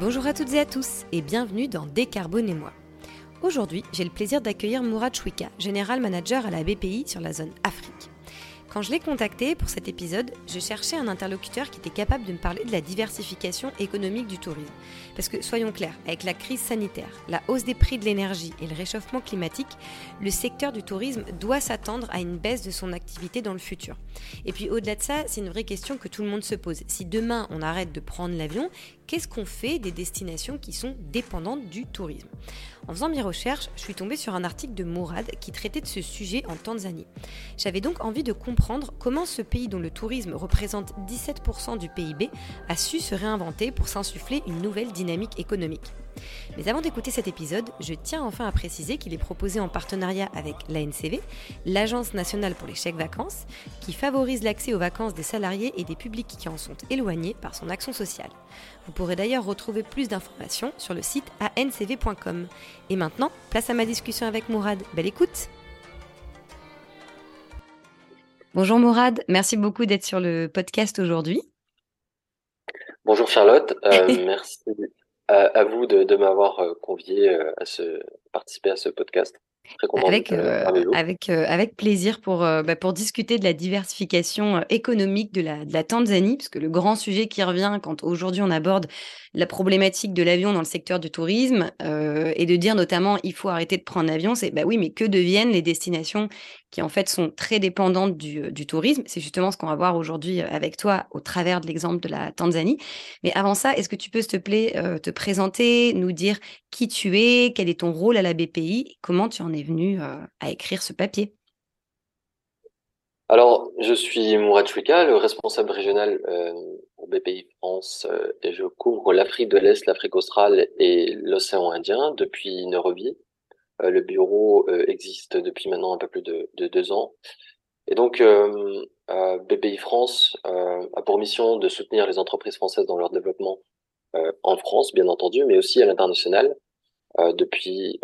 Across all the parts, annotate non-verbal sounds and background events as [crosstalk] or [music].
Bonjour à toutes et à tous et bienvenue dans Décarbonez-moi. Aujourd'hui, j'ai le plaisir d'accueillir Mourad Chouika, général manager à la BPI sur la zone Afrique. Quand je l'ai contacté pour cet épisode, je cherchais un interlocuteur qui était capable de me parler de la diversification économique du tourisme. Parce que soyons clairs, avec la crise sanitaire, la hausse des prix de l'énergie et le réchauffement climatique, le secteur du tourisme doit s'attendre à une baisse de son activité dans le futur. Et puis au-delà de ça, c'est une vraie question que tout le monde se pose. Si demain on arrête de prendre l'avion, qu'est-ce qu'on fait des destinations qui sont dépendantes du tourisme En faisant mes recherches, je suis tombée sur un article de Mourad qui traitait de ce sujet en Tanzanie. J'avais donc envie de comprendre comment ce pays dont le tourisme représente 17% du PIB a su se réinventer pour s'insuffler une nouvelle dynamique économique. Mais avant d'écouter cet épisode, je tiens enfin à préciser qu'il est proposé en partenariat avec l'ANCV, l'Agence nationale pour les chèques vacances, qui favorise l'accès aux vacances des salariés et des publics qui en sont éloignés par son action sociale. Vous pourrez d'ailleurs retrouver plus d'informations sur le site ancv.com. Et maintenant, place à ma discussion avec Mourad. Belle écoute Bonjour Mourad, merci beaucoup d'être sur le podcast aujourd'hui. Bonjour Charlotte, euh, [laughs] merci à, vous de, m'avoir euh, convié euh, à participer à ce podcast. Avec, euh, avec, euh, avec plaisir pour, euh, bah, pour discuter de la diversification économique de la, de la Tanzanie, parce que le grand sujet qui revient quand aujourd'hui on aborde la problématique de l'avion dans le secteur du tourisme, et de dire notamment il faut arrêter de prendre l'avion, c'est bah oui, mais que deviennent les destinations qui en fait sont très dépendantes du, du tourisme C'est justement ce qu'on va voir aujourd'hui avec toi au travers de l'exemple de la Tanzanie. Mais avant ça, est-ce que tu peux, s'il te plaît, te présenter, nous dire qui tu es, quel est ton rôle à la BPI, comment tu en es venu euh, à écrire ce papier? Alors, je suis Mourad Chouika, le responsable régional euh, pour BPI France, euh, et je couvre l'Afrique de l'Est, l'Afrique australe et l'océan Indien depuis Nairobi. Le bureau existe depuis maintenant un peu plus de, de deux ans. Et donc, BPI France a pour mission de soutenir les entreprises françaises dans leur développement euh, en France, bien entendu, mais aussi à l'international euh, depuis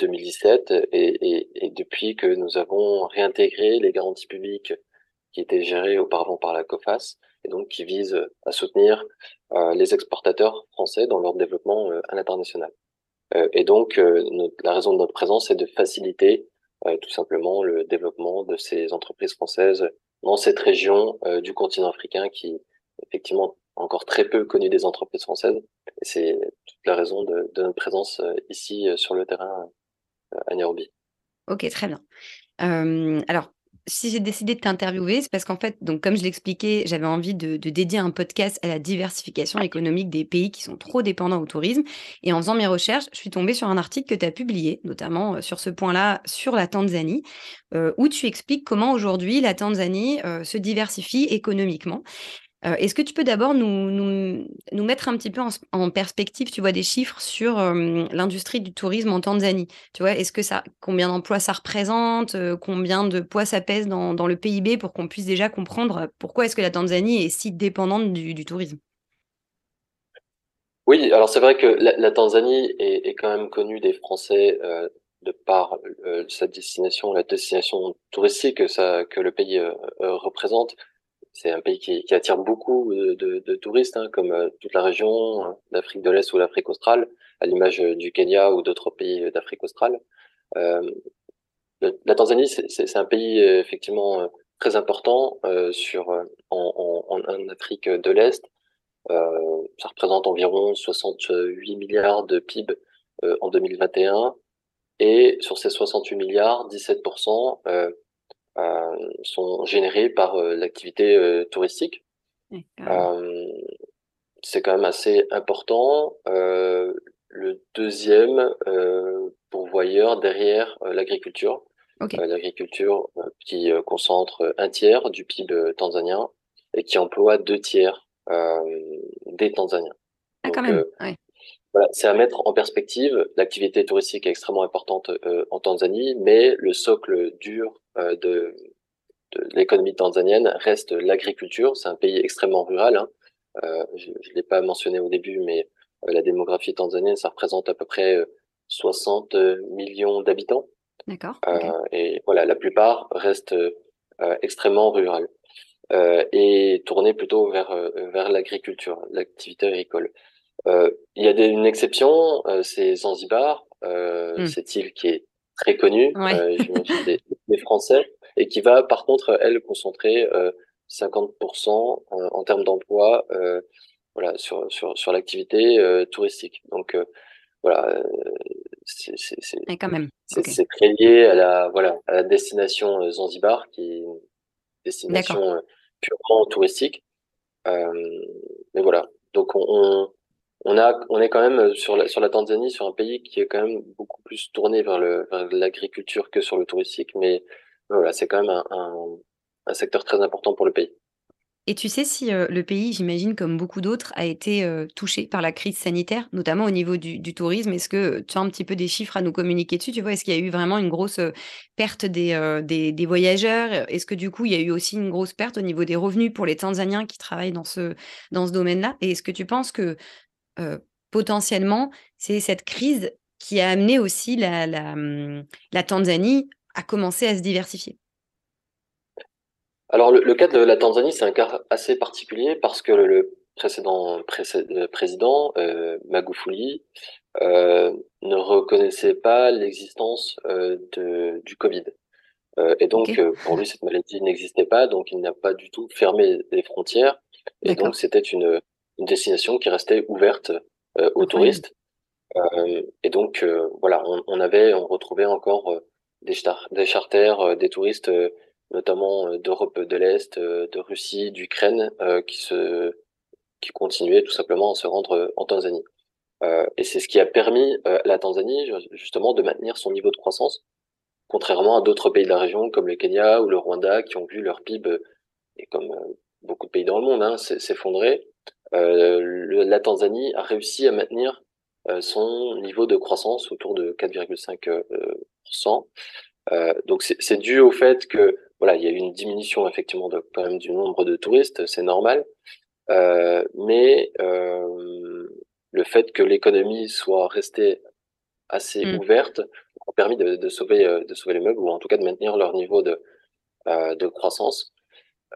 2017 euh, et, et, depuis que nous avons réintégré les garanties publiques qui étaient gérées auparavant par la COFAS et donc qui visent à soutenir les exportateurs français dans leur développement à l'international. Et donc, la raison de notre présence est de faciliter tout simplement le développement de ces entreprises françaises dans cette région du continent africain qui effectivement encore très peu connu des entreprises françaises. C'est toute la raison de, notre présence euh, ici euh, sur le terrain euh, à Nairobi. Ok, très bien. alors, si j'ai décidé de t'interviewer, c'est parce qu'en fait, donc comme je l'expliquais, j'avais envie de, dédier un podcast à la diversification économique des pays qui sont trop dépendants au tourisme. Et en faisant mes recherches, je suis tombée sur un article que tu as publié, notamment sur ce point-là, sur la Tanzanie, où tu expliques comment aujourd'hui la Tanzanie se diversifie économiquement. Euh, est-ce que tu peux d'abord nous, nous, mettre un petit peu en, perspective, tu vois, des chiffres sur l'industrie du tourisme en Tanzanie? Tu vois, est-ce que ça, combien d'emplois ça représente, combien de poids ça pèse dans, dans le PIB pour qu'on puisse déjà comprendre pourquoi est-ce que la Tanzanie est si dépendante du, tourisme? Oui, alors c'est vrai que la, Tanzanie est, quand même connue des Français de par sa destination, la destination touristique que, ça, que le pays représente c'est un pays qui, attire beaucoup de, touristes, hein, comme euh, toute la région hein, d'Afrique de l'Est ou l'Afrique australe, à l'image euh, du Kenya ou d'autres pays d'Afrique australe. Euh, la Tanzanie, c'est un pays effectivement très important sur en, en, Afrique de l'Est. ça représente environ 68 milliards de PIB en 2021. Et sur ces 68 milliards, 17% euh, sont générés par euh, l'activité euh, touristique. c'est quand même assez important. le deuxième pourvoyeur derrière l'agriculture. l'agriculture qui concentre un tiers du PIB tanzanien et qui emploie deux tiers des Tanzaniens. Ah, quand même. Voilà, c'est à mettre en perspective. L'activité touristique est extrêmement importante euh, en Tanzanie, mais le socle dur euh, de, de l'économie tanzanienne reste l'agriculture. C'est un pays extrêmement rural. Hein. Euh, je ne l'ai pas mentionné au début, mais euh, la démographie tanzanienne, ça représente à peu près 60 millions d'habitants. D'accord. Et voilà, la plupart restent extrêmement rurales et tournés plutôt vers vers l'agriculture, l'activité agricole. Il y a une exception, c'est Zanzibar, hmm. cette île qui est très connue, des, des, Français, et qui va par contre, elle, concentrer 50% en, termes d'emploi voilà, sur, sur, sur l'activité touristique. Donc voilà, c'est. C'est très lié à la, voilà, à la destination Zanzibar, qui est une destination purement touristique. mais voilà, donc on, on, on est quand même sur la, sur la Tanzanie, sur un pays qui est quand même beaucoup plus tourné vers l'agriculture que sur le touristique, mais voilà, c'est quand même un, secteur très important pour le pays. Et tu sais si le pays, j'imagine, comme beaucoup d'autres, a été touché par la crise sanitaire, notamment au niveau du, tourisme? Est-ce que tu as un petit peu des chiffres à nous communiquer dessus? Tu vois, est-ce qu'il y a eu vraiment une grosse perte des, voyageurs? Est-ce que du coup, il y a eu aussi une grosse perte au niveau des revenus pour les Tanzaniens qui travaillent dans ce, dans ce domaine-là? Et est-ce que tu penses que potentiellement, c'est cette crise qui a amené aussi la, la, la Tanzanie à commencer à se diversifier alors, le, cas de la Tanzanie, c'est un cas assez particulier parce que le, précédent président, euh, Magufuli, euh, ne reconnaissait pas l'existence euh, du Covid. Euh, et donc, euh, pour lui, cette maladie n'existait pas, donc il n'a pas du tout fermé les frontières. Et donc, c'était une, une, destination qui restait ouverte aux touristes. et donc, voilà, on, on, avait, on retrouvait encore des, des charters, des touristes notamment euh, d'Europe de l'Est, euh, de Russie, d'Ukraine, euh, qui se qui continuaient tout simplement à se rendre en Tanzanie. et c'est ce qui a permis à la Tanzanie justement de maintenir son niveau de croissance, contrairement à d'autres pays de la région comme le Kenya ou le Rwanda qui ont vu leur PIB, et comme beaucoup de pays dans le monde, hein, s'effondrer. La Tanzanie a réussi à maintenir son niveau de croissance autour de 4,5%. Euh, donc c'est dû au fait que voilà, il y a eu une diminution effectivement de, quand même du nombre de touristes, c'est normal. Euh, mais euh, le fait que l'économie soit restée assez mmh. ouverte a permis de, de, sauver, euh, de sauver les meubles ou en tout cas de maintenir leur niveau de, euh, de croissance.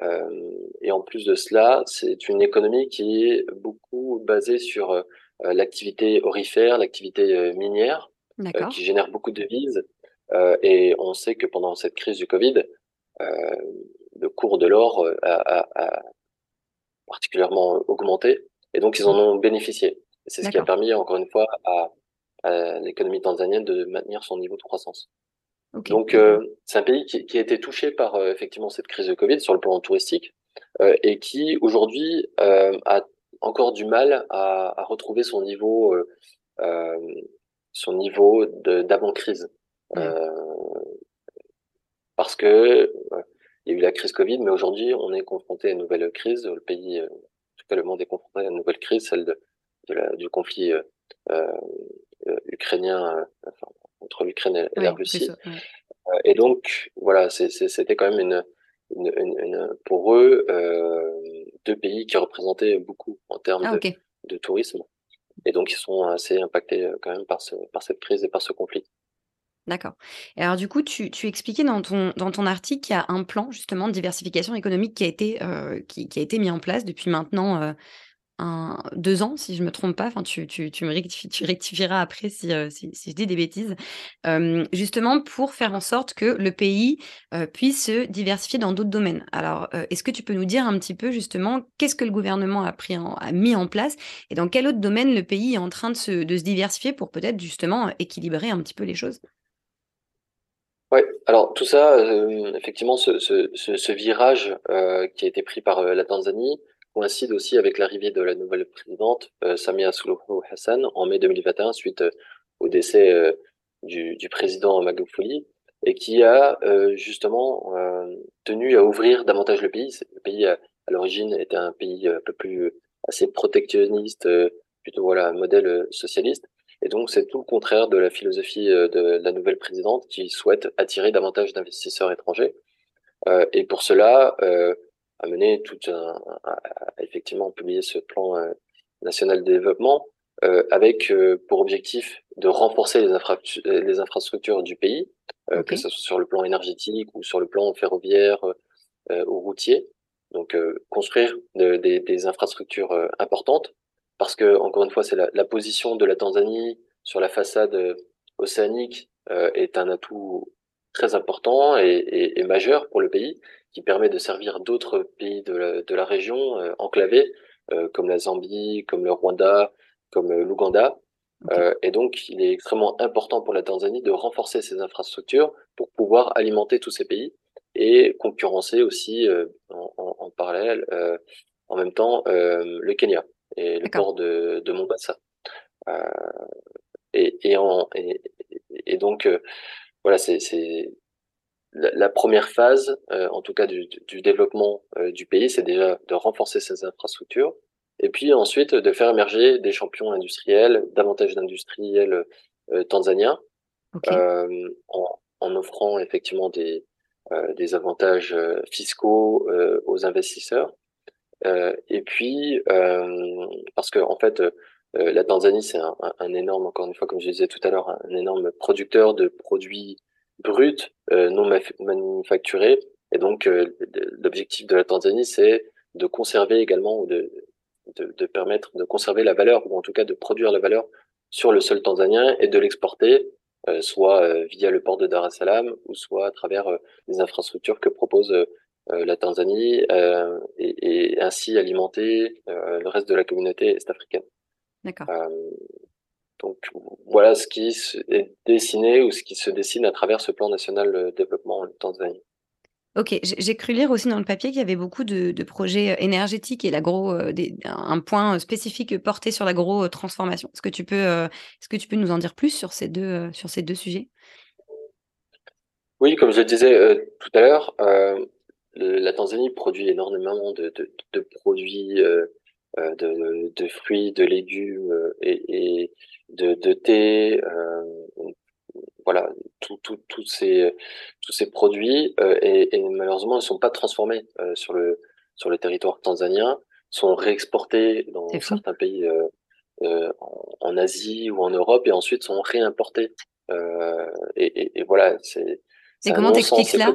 Euh, et en plus de cela, c'est une économie qui est beaucoup basée sur euh, l'activité orifère, l'activité minière, qui génère beaucoup de devises. et on sait que pendant cette crise du Covid, euh, le cours de l'or euh, a, particulièrement augmenté et donc ils en ont bénéficié. C'est ce qui a permis, encore une fois, à, l'économie tanzanienne de maintenir son niveau de croissance. Donc, euh, c'est un pays qui, qui, a été touché par effectivement cette crise de Covid sur le plan touristique et qui aujourd'hui a encore du mal à, à retrouver son niveau, son niveau d'avant crise parce que il y a eu la crise Covid, mais aujourd'hui, on est confronté à une nouvelle crise. Le pays, euh, en tout cas, le monde est confronté à une nouvelle crise, celle de, la, du conflit euh, euh, ukrainien enfin, entre l'Ukraine et, la Russie. et donc, voilà, c'était quand même une, une, une, pour eux deux pays qui représentaient beaucoup en termes ah, de, de tourisme. Et donc, ils sont assez impactés quand même par, ce, par cette crise et par ce conflit. D'accord. Et alors du coup, tu tu expliquais dans ton dans ton article qu'il y a un plan justement de diversification économique qui a été, qui qui a été mis en place depuis maintenant, 2 ans si je me trompe pas. Enfin tu tu tu me rectifieras après si, heu, si si je dis des bêtises. justement pour faire en sorte que le pays, heu, puisse se diversifier dans d'autres domaines. Alors, est-ce que tu peux nous dire un petit peu justement qu'est-ce que le gouvernement a pris a mis en place et dans quel autre domaine le pays est en train de se de se diversifier pour peut-être justement équilibrer un petit peu les choses? Ouais, alors tout ça, euh, effectivement, ce, ce, ce, virage euh, qui a été pris par euh, la Tanzanie coïncide aussi avec l'arrivée de la nouvelle présidente Samia Suluhu Hassan en mai 2021 suite au décès du, du, président Magufuli et qui a justement tenu à ouvrir davantage le pays. Le pays à, l'origine était un pays un peu plus assez protectionniste, plutôt voilà un modèle socialiste et donc, c'est tout le contraire de la philosophie euh, de la nouvelle présidente qui souhaite attirer davantage d'investisseurs étrangers. Euh, et pour cela, euh, a mené tout un, effectivement publier ce plan euh, national de développement euh, avec pour objectif de renforcer les, les infrastructures du pays, que ce soit sur le plan énergétique ou sur le plan ferroviaire ou routier. Donc, construire des, des, infrastructures importantes parce que, encore une fois, c'est la, position de la Tanzanie sur la façade océanique est un atout très important et, majeur pour le pays, qui permet de servir d'autres pays de la, région enclavés, comme la Zambie, comme le Rwanda, comme l'Ouganda. et donc, il est extrêmement important pour la Tanzanie de renforcer ses infrastructures pour pouvoir alimenter tous ces pays et concurrencer aussi en, parallèle, en même temps, le Kenya et le port de, de Mombasa. et, et, en, et, donc, voilà, c'est la, première phase, en tout cas du, du développement du pays, c'est déjà de renforcer ses infrastructures, et puis ensuite de faire émerger des champions industriels, davantage d'industriels euh, tanzaniens, euh, en, en, offrant effectivement des, euh, des avantages fiscaux aux investisseurs. et puis, parce que en fait, la Tanzanie, c'est un, un, énorme, encore une fois, comme je disais tout à l'heure, un énorme producteur de produits bruts, non manufacturés. Et donc, l'objectif de la Tanzanie, c'est de conserver également ou de, de, de, permettre de conserver la valeur, ou en tout cas de produire la valeur sur le sol tanzanien et de l'exporter, euh, soit euh, via le port de Dar es Salaam, ou soit à travers euh, les infrastructures que propose la Tanzanie, et, et, ainsi alimenter le reste de la communauté est-africaine. D'accord. Donc voilà ce qui est dessiné ou ce qui se dessine à travers ce plan national de développement en Tanzanie. Ok, j'ai cru lire aussi dans le papier qu'il y avait beaucoup de, projets euh, énergétiques et l'agro, euh, un point spécifique porté sur l'agro-transformation. Est-ce que tu peux, euh, est-ce que tu peux nous en dire plus sur ces deux, sur ces deux sujets? Oui, comme je le disais tout à l'heure, la Tanzanie produit énormément de, produits, de, fruits, de légumes et, de, de thé, voilà, tous ces tous ces produits euh, et, et, malheureusement ils sont pas transformés euh, sur le sur le territoire tanzanien, sont réexportés dans certains pays euh, en, en, Asie ou en Europe et ensuite sont réimportés. Et, et, voilà, c'est. Et comment t'expliques cela?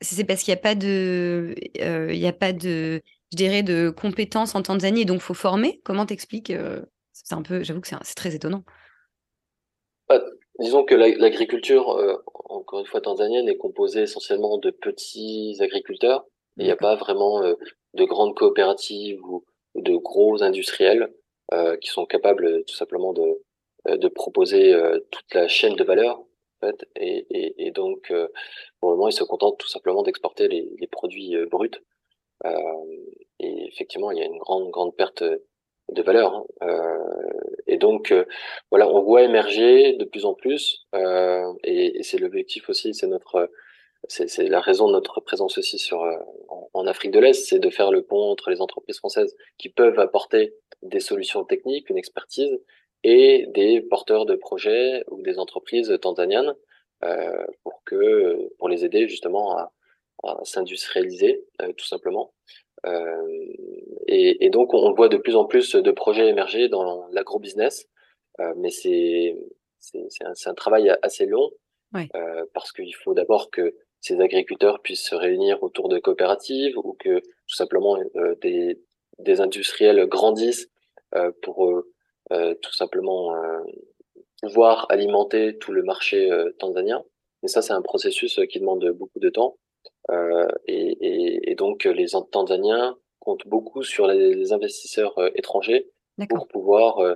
C'est parce qu'il n'y a pas de, il y a pas de, je dirais, de compétences en Tanzanie et donc faut former. Comment t'expliques C'est un peu, j'avoue que c'est très étonnant. Bah, Disons que l'agriculture, euh, encore une fois tanzanienne, est composée essentiellement de petits agriculteurs. Il n'y a pas vraiment euh, de grandes coopératives ou, de gros industriels euh, qui sont capables tout simplement de, de proposer toute la chaîne de valeur. En fait, et, et, et donc, pour le moment, ils se contentent tout simplement d'exporter les, les, produits bruts. Et effectivement, il y a une grande, grande perte de valeur. Hein. Euh, et donc, euh, voilà, on voit émerger de plus en plus, euh, et, c'est l'objectif aussi, c'est notre, c'est la raison de notre présence aussi sur en, Afrique de l'Est, c'est de faire le pont entre les entreprises françaises qui peuvent apporter des solutions techniques, une expertise, et des porteurs de projets ou des entreprises tanzaniennes pour que pour les aider justement à, s'industrialiser tout simplement et, et, donc, on voit de plus en plus de projets émerger dans l'agro-business, euh, mais c'est c'est un, un, travail assez long euh, parce qu'il faut d'abord que ces agriculteurs puissent se réunir autour de coopératives ou que tout simplement euh, des, des industriels grandissent euh, pour euh, tout simplement pouvoir alimenter tout le marché tanzanien. Et ça, c'est un processus qui demande beaucoup de temps. Euh, et, et, donc, les Tanzaniens comptent beaucoup sur les, investisseurs euh, étrangers pour pouvoir euh,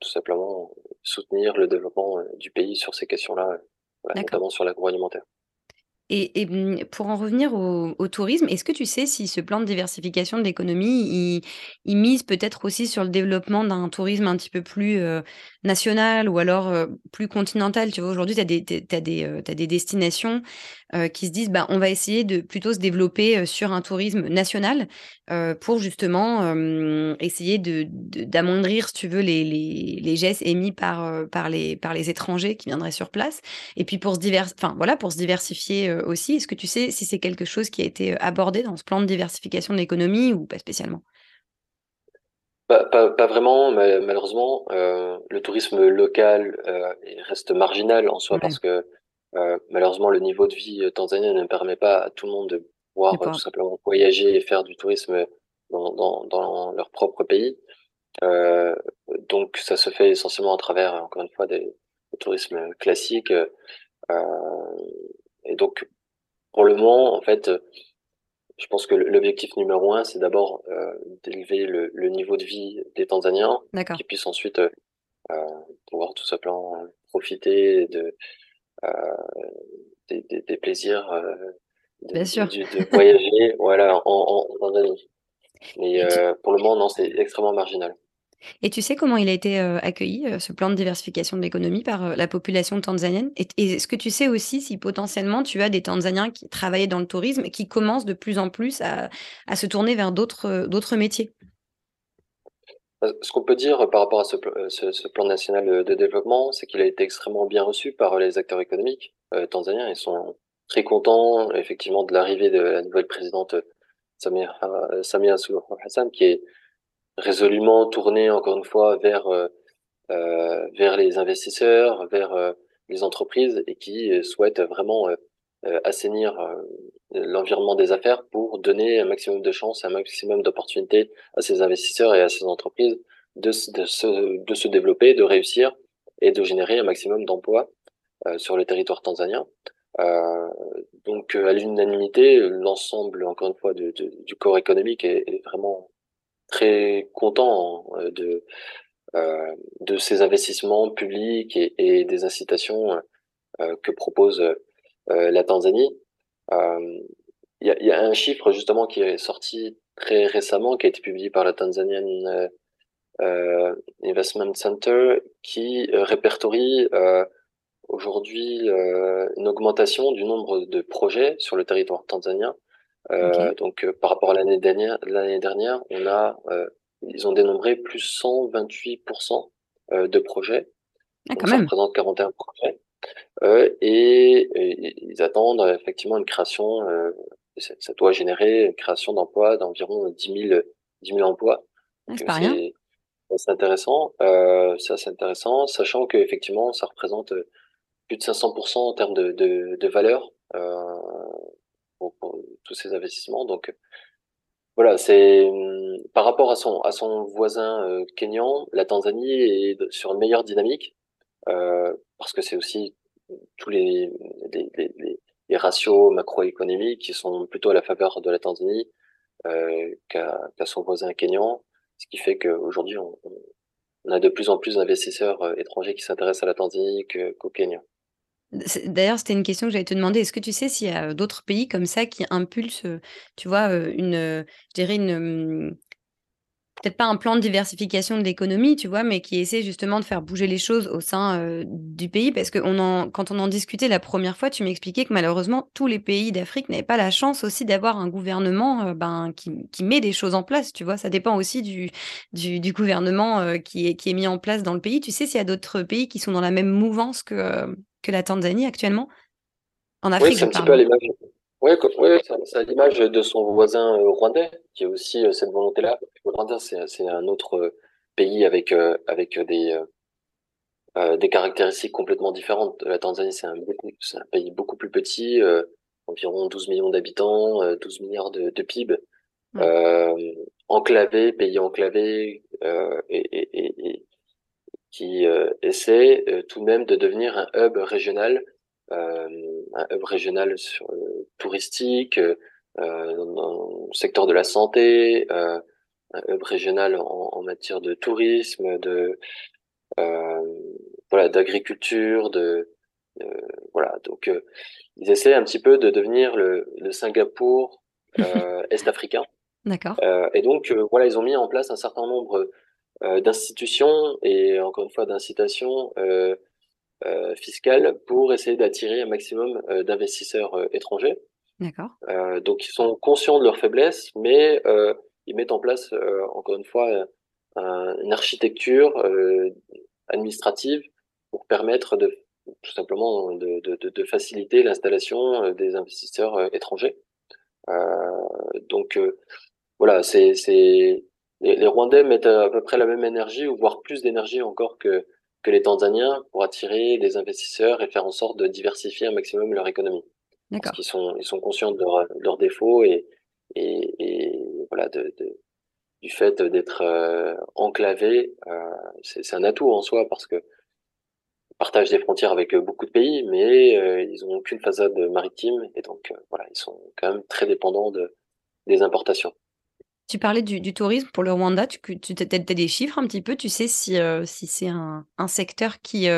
tout simplement soutenir le développement du pays sur ces questions-là, notamment sur l'agroalimentaire. Et, mmh, pour en revenir au, tourisme, est-ce que tu sais si ce plan de diversification de l'économie, il, mise peut-être aussi sur le développement d'un tourisme un petit peu plus national ou alors plus continental? Tu vois, aujourd'hui, tu as, as, as, des destinations qui se disent, bah, on va essayer de plutôt se développer sur un tourisme national pour justement essayer d'amoindrir, de, si tu veux, les, les, les, gestes émis par, par, les, par les étrangers qui viendraient sur place. Et puis pour se, divers, enfin, voilà, pour se diversifier aussi. Est-ce que tu sais si c'est quelque chose qui a été abordé dans ce plan de diversification de l'économie ou pas spécialement? Pas, pas, vraiment, mais malheureusement, euh, le tourisme local euh, reste marginal en soi parce que euh, malheureusement le niveau de vie tanzanien ne permet pas à tout le monde de pouvoir tout simplement voyager et faire du tourisme dans, dans, dans leur propre pays. donc ça se fait essentiellement à travers, encore une fois, des, tourisme classique. et donc, pour le moment, en fait, je pense que l'objectif numéro un, c'est d'abord d'élever le, niveau de vie des Tanzaniens, qui puissent ensuite pouvoir tout simplement profiter de, des, plaisirs de, de, voyager [laughs] voilà, en, en, Tanzanie. Mais pour le moment, non, c'est extrêmement marginal. Et tu sais comment il a été accueilli, ce plan de diversification de l'économie par la population tanzanienne? Et, est-ce que tu sais aussi si potentiellement tu as des Tanzaniens qui travaillaient dans le tourisme et qui commencent de plus en plus à, à se tourner vers d'autres, métiers? Ce qu'on peut dire par rapport à ce, ce, plan national de développement, c'est qu'il a été extrêmement bien reçu par les acteurs économiques tanzaniens. Ils sont très contents effectivement de l'arrivée de la nouvelle présidente Samia, Samia Suluhu Hassan, qui est résolument tourné encore une fois vers euh, euh, vers les investisseurs, vers euh, les entreprises et qui souhaitent vraiment assainir l'environnement des affaires pour donner un maximum de chances, un maximum d'opportunités à ces investisseurs et à ces entreprises de, se, de se développer, de réussir et de générer un maximum d'emplois sur le territoire tanzanien. Euh, donc à l'unanimité, l'ensemble, encore une fois, du corps économique est, est vraiment très content euh, de euh, de ces investissements publics et, et des incitations euh, que propose la Tanzanie. Il y a, y, a, un chiffre justement qui est sorti très récemment, qui a été publié par la Tanzanian euh, Investment Center, qui répertorie euh, aujourd'hui euh, une augmentation du nombre de projets sur le territoire tanzanien euh, donc euh, par rapport à l'année dernière, l'année dernière, on a, euh, ils ont dénombré plus 128% de projets. Ah, quand ça même. représente 41 projets. Et, et, ils attendent effectivement une création. Ça, ça, doit générer une création d'emplois d'environ 10 000, 10 000 emplois. Ah, c'est pas rien. C'est intéressant, euh, c'est assez intéressant, sachant que effectivement ça représente plus de 500% en termes de, de, de valeur. Euh, pour, tous ces investissements. Donc voilà, c'est hum, par rapport à son à son voisin euh, kényan, la Tanzanie est sur une meilleure dynamique euh, parce que c'est aussi tous les les, les, ratios macroéconomiques qui sont plutôt à la faveur de la Tanzanie euh, qu'à son voisin kényan, ce qui fait qu'aujourd'hui on, a de plus en plus d'investisseurs euh, étrangers qui s'intéressent à la Tanzanie qu'au Kenya. D'ailleurs, c'était une question que j'allais te demander. Est-ce que tu sais s'il y a d'autres pays comme ça qui impulsent, tu vois, une, je dirais une, peut-être pas un plan de diversification de l'économie, tu vois, mais qui essaie justement de faire bouger les choses au sein du pays. Parce que on en, quand on en discutait la première fois, tu m'expliquais que malheureusement, tous les pays d'Afrique n'avaient pas la chance aussi d'avoir un gouvernement ben, qui, qui, met des choses en place, tu vois. Ça dépend aussi du, du, du gouvernement qui, est, qui est mis en place dans le pays. Tu sais s'il y a d'autres pays qui sont dans la même mouvance que, que la Tanzanie actuellement? En Afrique, oui, c'est un petit peu à l'image. Oui, c'est à l'image de son voisin euh, rwandais, qui a aussi euh, cette volonté-là. Le Rwanda, c'est un autre euh, pays avec, avec des, des caractéristiques complètement différentes. La Tanzanie, c'est un, un, pays beaucoup plus petit, environ 12 millions d'habitants, 12 milliards de, de PIB, enclavé, pays enclavé, et, et, et, qui euh, essaie euh, tout de même de devenir un hub régional, euh, un hub régional sur, touristique, dans le secteur de la santé, un hub régional en, en, matière de tourisme, de voilà d'agriculture, de voilà donc ils essaient un petit peu de devenir le, le Singapour [laughs] est-africain. D'accord. et donc voilà ils ont mis en place un certain nombre euh, d'institutions et encore une fois d'incitations euh, euh, fiscales pour essayer d'attirer un maximum d'investisseurs étrangers. D'accord. donc ils sont conscients de leurs faiblesses, mais ils mettent en place encore une fois une architecture administrative pour permettre de tout simplement de, de, de faciliter l'installation des investisseurs étrangers. donc voilà, c'est les, les, Rwandais mettent à peu près la même énergie, ou voire plus d'énergie encore que, que les Tanzaniens, pour attirer des investisseurs et faire en sorte de diversifier un maximum leur économie. Parce qu'ils sont, ils sont conscients de leurs défauts et, et, et voilà, de, de, du fait d'être enclavé, c'est un atout en soi parce que partagent des frontières avec beaucoup de pays, mais ils n'ont aucune façade maritime et donc voilà, ils sont quand même très dépendants de, des importations. Tu parlais du, tourisme pour le Rwanda, tu, tu as, des chiffres un petit peu, tu sais si, si c'est un, un, secteur qui,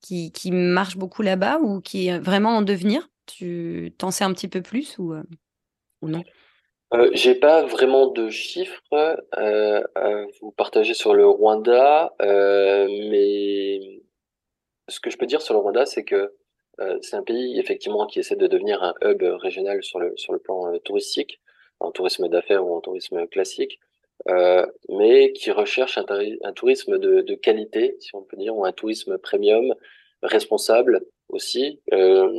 qui, qui, marche beaucoup là-bas ou qui est vraiment en devenir? Tu t'en sais un petit peu plus ou, ou non? Euh, J'ai pas vraiment de chiffres euh, à vous partager sur le Rwanda, euh, mais ce que je peux dire sur le Rwanda, c'est que c'est un pays effectivement qui essaie de devenir un hub régional sur le sur le plan touristique en tourisme d'affaires ou en tourisme classique, euh, mais qui recherche un, un tourisme de, de, qualité, si on peut dire, ou un tourisme premium, responsable aussi. Euh,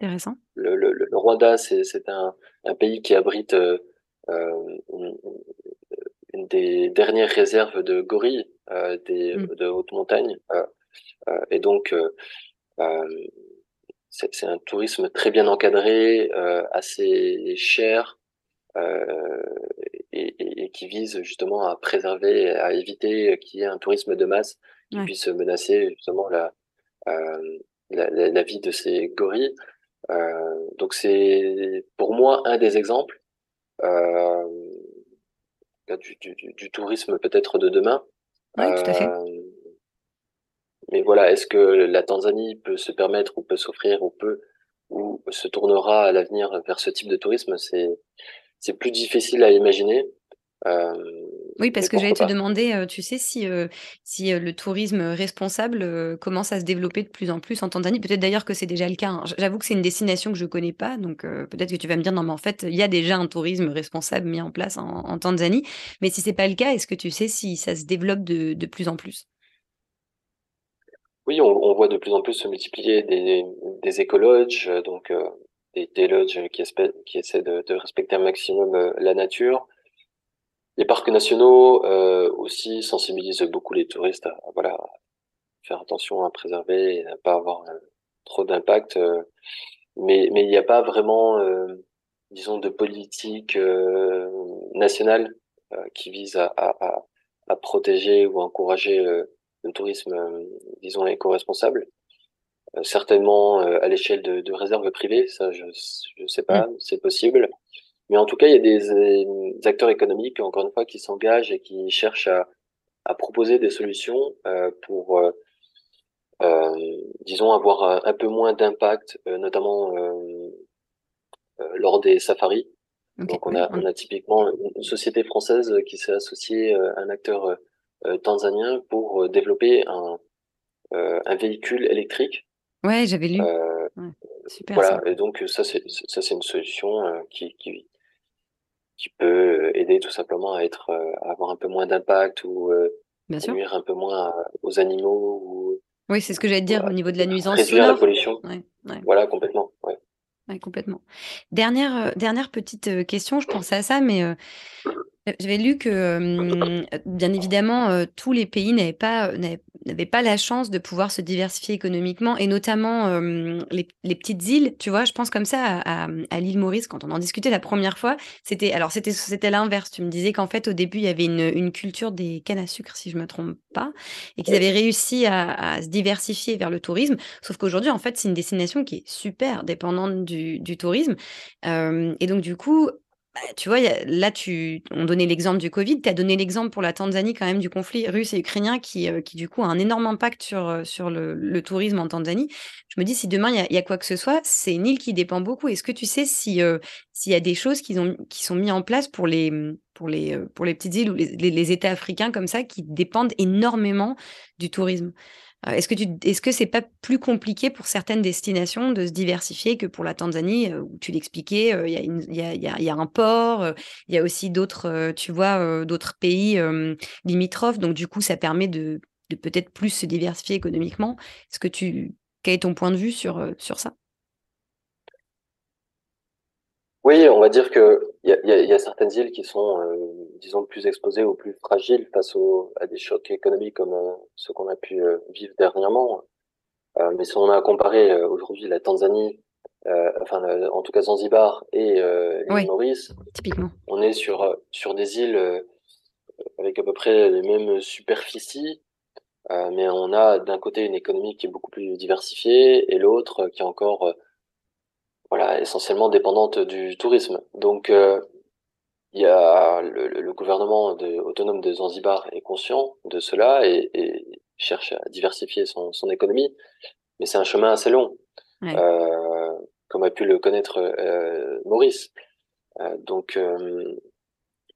Intéressant. Le, le, le Rwanda, c'est un, un, pays qui abrite euh, une, une, des dernières réserves de gorilles des, mm. de haute montagne, et donc c'est un tourisme très bien encadré, assez cher, euh, et, et, qui vise justement à préserver, à éviter qu'il y ait un tourisme de masse qui puisse menacer justement la, euh, la, la, vie de ces gorilles. Euh, donc c'est pour moi un des exemples du, du, du, tourisme peut-être de demain. Oui, tout à fait. Mais voilà, est-ce que la Tanzanie peut se permettre ou peut s'offrir ou peut ou se tournera à l'avenir vers ce type de tourisme? C'est c'est plus difficile à imaginer. Euh, oui, parce que j'allais te demander, euh, tu sais, si, euh, si le tourisme responsable commence à se développer de plus en plus en Tanzanie. Peut-être d'ailleurs que c'est déjà le cas. Hein. J'avoue que c'est une destination que je ne connais pas, donc peut-être que tu vas me dire, non, mais en fait, il y a déjà un tourisme responsable mis en place en, Tanzanie. Mais si ce n'est pas le cas, est-ce que tu sais si ça se développe de, de plus en plus? Oui, on, voit de plus en plus se multiplier des, des écologes, donc des, lodges qui, qui essaient de, respecter un maximum euh, la nature. Les parcs nationaux euh, aussi sensibilisent beaucoup les touristes à, faire attention à préserver et à pas avoir euh, trop d'impact. Euh, mais il n'y a pas vraiment, disons, de politique nationale qui vise à, à, protéger ou encourager le tourisme, disons, éco-responsable. Euh, certainement euh, à l'échelle de, de réserves privées, ça je je sais pas, mm. c'est possible. Mais en tout cas, il y a des, acteurs économiques, encore une fois, qui s'engagent et qui cherchent à, à proposer des solutions euh, pour, euh, euh, disons, avoir un, peu moins d'impact, notamment lors des safaris. Donc, on a, on a typiquement une société française qui s'est associée à un acteur tanzanien pour développer un, un véhicule électrique Ouais, j'avais lu. Euh, super voilà, et donc ça c'est ça c'est une solution euh, qui, qui qui peut aider tout simplement à être euh, à avoir un peu moins d'impact ou Bien sûr. nuire un peu moins aux animaux ou Oui, c'est ce que j'allais te dire au niveau de la nuisance réduire la pollution. Ouais, ouais. Voilà, complètement. Ouais. Ouais, complètement. Dernière, dernière petite question, je pensais à ça, mais j'avais lu que, bien évidemment, tous les pays n'avaient pas, n'avaient pas la chance de pouvoir se diversifier économiquement, et notamment les, les, petites îles. Tu vois, je pense comme ça à, l'île Maurice quand on en discutait la première fois. C'était alors c'était l'inverse. Tu me disais qu'en fait au début il y avait une, culture des cannes à sucre, si je me trompe pas, et qu'ils avaient réussi à, se diversifier vers le tourisme. Sauf qu'aujourd'hui en fait c'est une destination qui est super dépendante du, du tourisme, et donc du coup bah, tu vois, là, tu, on donnait l'exemple du Covid, tu as donné l'exemple pour la Tanzanie quand même du conflit russe et ukrainien qui, euh, qui du coup, a un énorme impact sur, euh, sur le, tourisme en Tanzanie. Je me dis, si demain, il y, a quoi que ce soit, c'est une île qui dépend beaucoup. Est-ce que tu sais euh, s'il y a des choses qui, ont, sont mises en place pour les, pour, les, pour les petites îles ou les, États africains comme ça qui dépendent énormément du tourisme? Est-ce que tu, est-ce que c'est pas plus compliqué pour certaines destinations de se diversifier que pour la Tanzanie euh, où tu l'expliquais, euh, il y, a a, y, a, y a un port, il y a aussi d'autres, tu vois, d'autres pays limitrophes, donc du coup ça permet de, de peut-être plus se diversifier économiquement. Est-ce que tu, quel est ton point de vue sur sur ça? Oui, on va dire que il y a, y, y a, certaines îles qui sont, euh, disons, plus exposées ou plus fragiles face au, à des chocs économiques comme euh, ceux qu'on a pu euh, vivre dernièrement. mais si on a comparé aujourd'hui la Tanzanie enfin en tout cas Zanzibar et Maurice. Typiquement. On est sur sur des îles avec à peu près les mêmes superficies, mais on a d'un côté une économie qui est beaucoup plus diversifiée et l'autre qui est encore voilà essentiellement dépendante du tourisme. Donc il y a le, le gouvernement de, autonome de Zanzibar est conscient de cela et, et cherche à diversifier son, son économie, mais c'est un chemin assez long, euh, comme a pu le connaître euh, Maurice. Euh, donc, euh,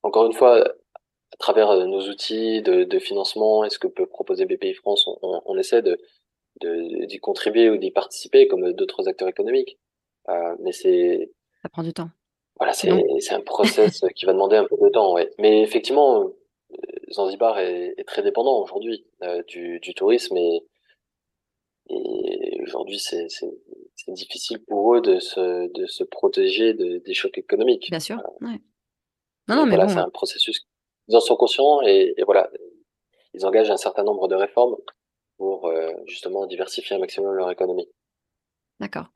encore une fois, à travers nos outils de, de financement et ce que peut proposer BPI France, on, on essaie de d'y contribuer ou d'y participer comme d'autres acteurs économiques. Euh, mais c'est ça prend du temps. Voilà, c'est un process [laughs] qui va demander un peu de temps, ouais. Mais effectivement, euh, Zanzibar est, est très dépendant aujourd'hui euh, du, du, tourisme et, et aujourd'hui c'est difficile pour eux de se, de se protéger de, des chocs économiques. Bien sûr. Euh, ouais. Non, non, mais voilà, bon. c'est un processus. Ils en sont conscients et, et, voilà, ils engagent un certain nombre de réformes pour euh, justement diversifier un maximum leur économie. D'accord.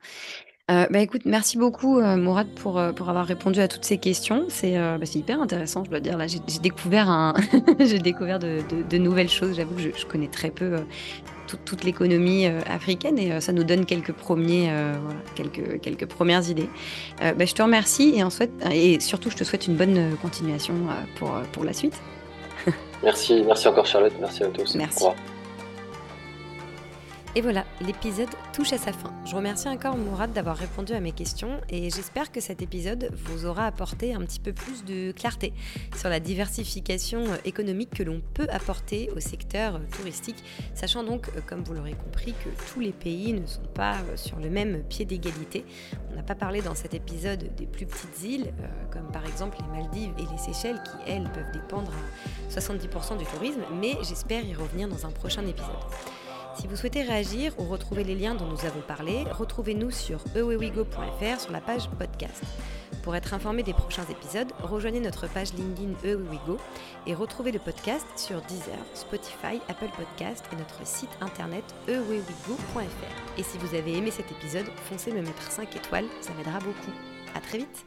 Euh, bah, écoute, merci beaucoup, euh, Mourad, pour, euh, pour avoir répondu à toutes ces questions. C'est euh, bah, hyper intéressant, je dois dire. Là, j'ai découvert, un [laughs] j'ai découvert de, de, de nouvelles choses. J'avoue que je, je connais très peu euh, toute, l'économie africaine et ça nous donne quelques, premiers, voilà, quelques, quelques premières idées. Bah, je te remercie et, en souhaite, et surtout, je te souhaite une bonne continuation pour, pour la suite. Merci, merci encore Charlotte, merci à tous. Merci. Et voilà, l'épisode touche à sa fin. Je remercie encore Mourad d'avoir répondu à mes questions et j'espère que cet épisode vous aura apporté un petit peu plus de clarté sur la diversification économique que l'on peut apporter au secteur touristique, sachant donc, comme vous l'aurez compris, que tous les pays ne sont pas sur le même pied d'égalité. On n'a pas parlé dans cet épisode des plus petites îles, euh, comme par exemple les Maldives et les Seychelles, qui elles peuvent dépendre à 70% du tourisme, mais j'espère y revenir dans un prochain épisode. Si vous souhaitez réagir ou retrouver les liens dont nous avons parlé, retrouvez-nous sur ewewigo.fr sur la page podcast. Pour être informé des prochains épisodes, rejoignez notre page LinkedIn ewewigo et retrouvez le podcast sur Deezer, Spotify, Apple Podcast et notre site internet ewewigo.fr. Et si vous avez aimé cet épisode, foncez me mettre 5 étoiles, ça m'aidera beaucoup. À très vite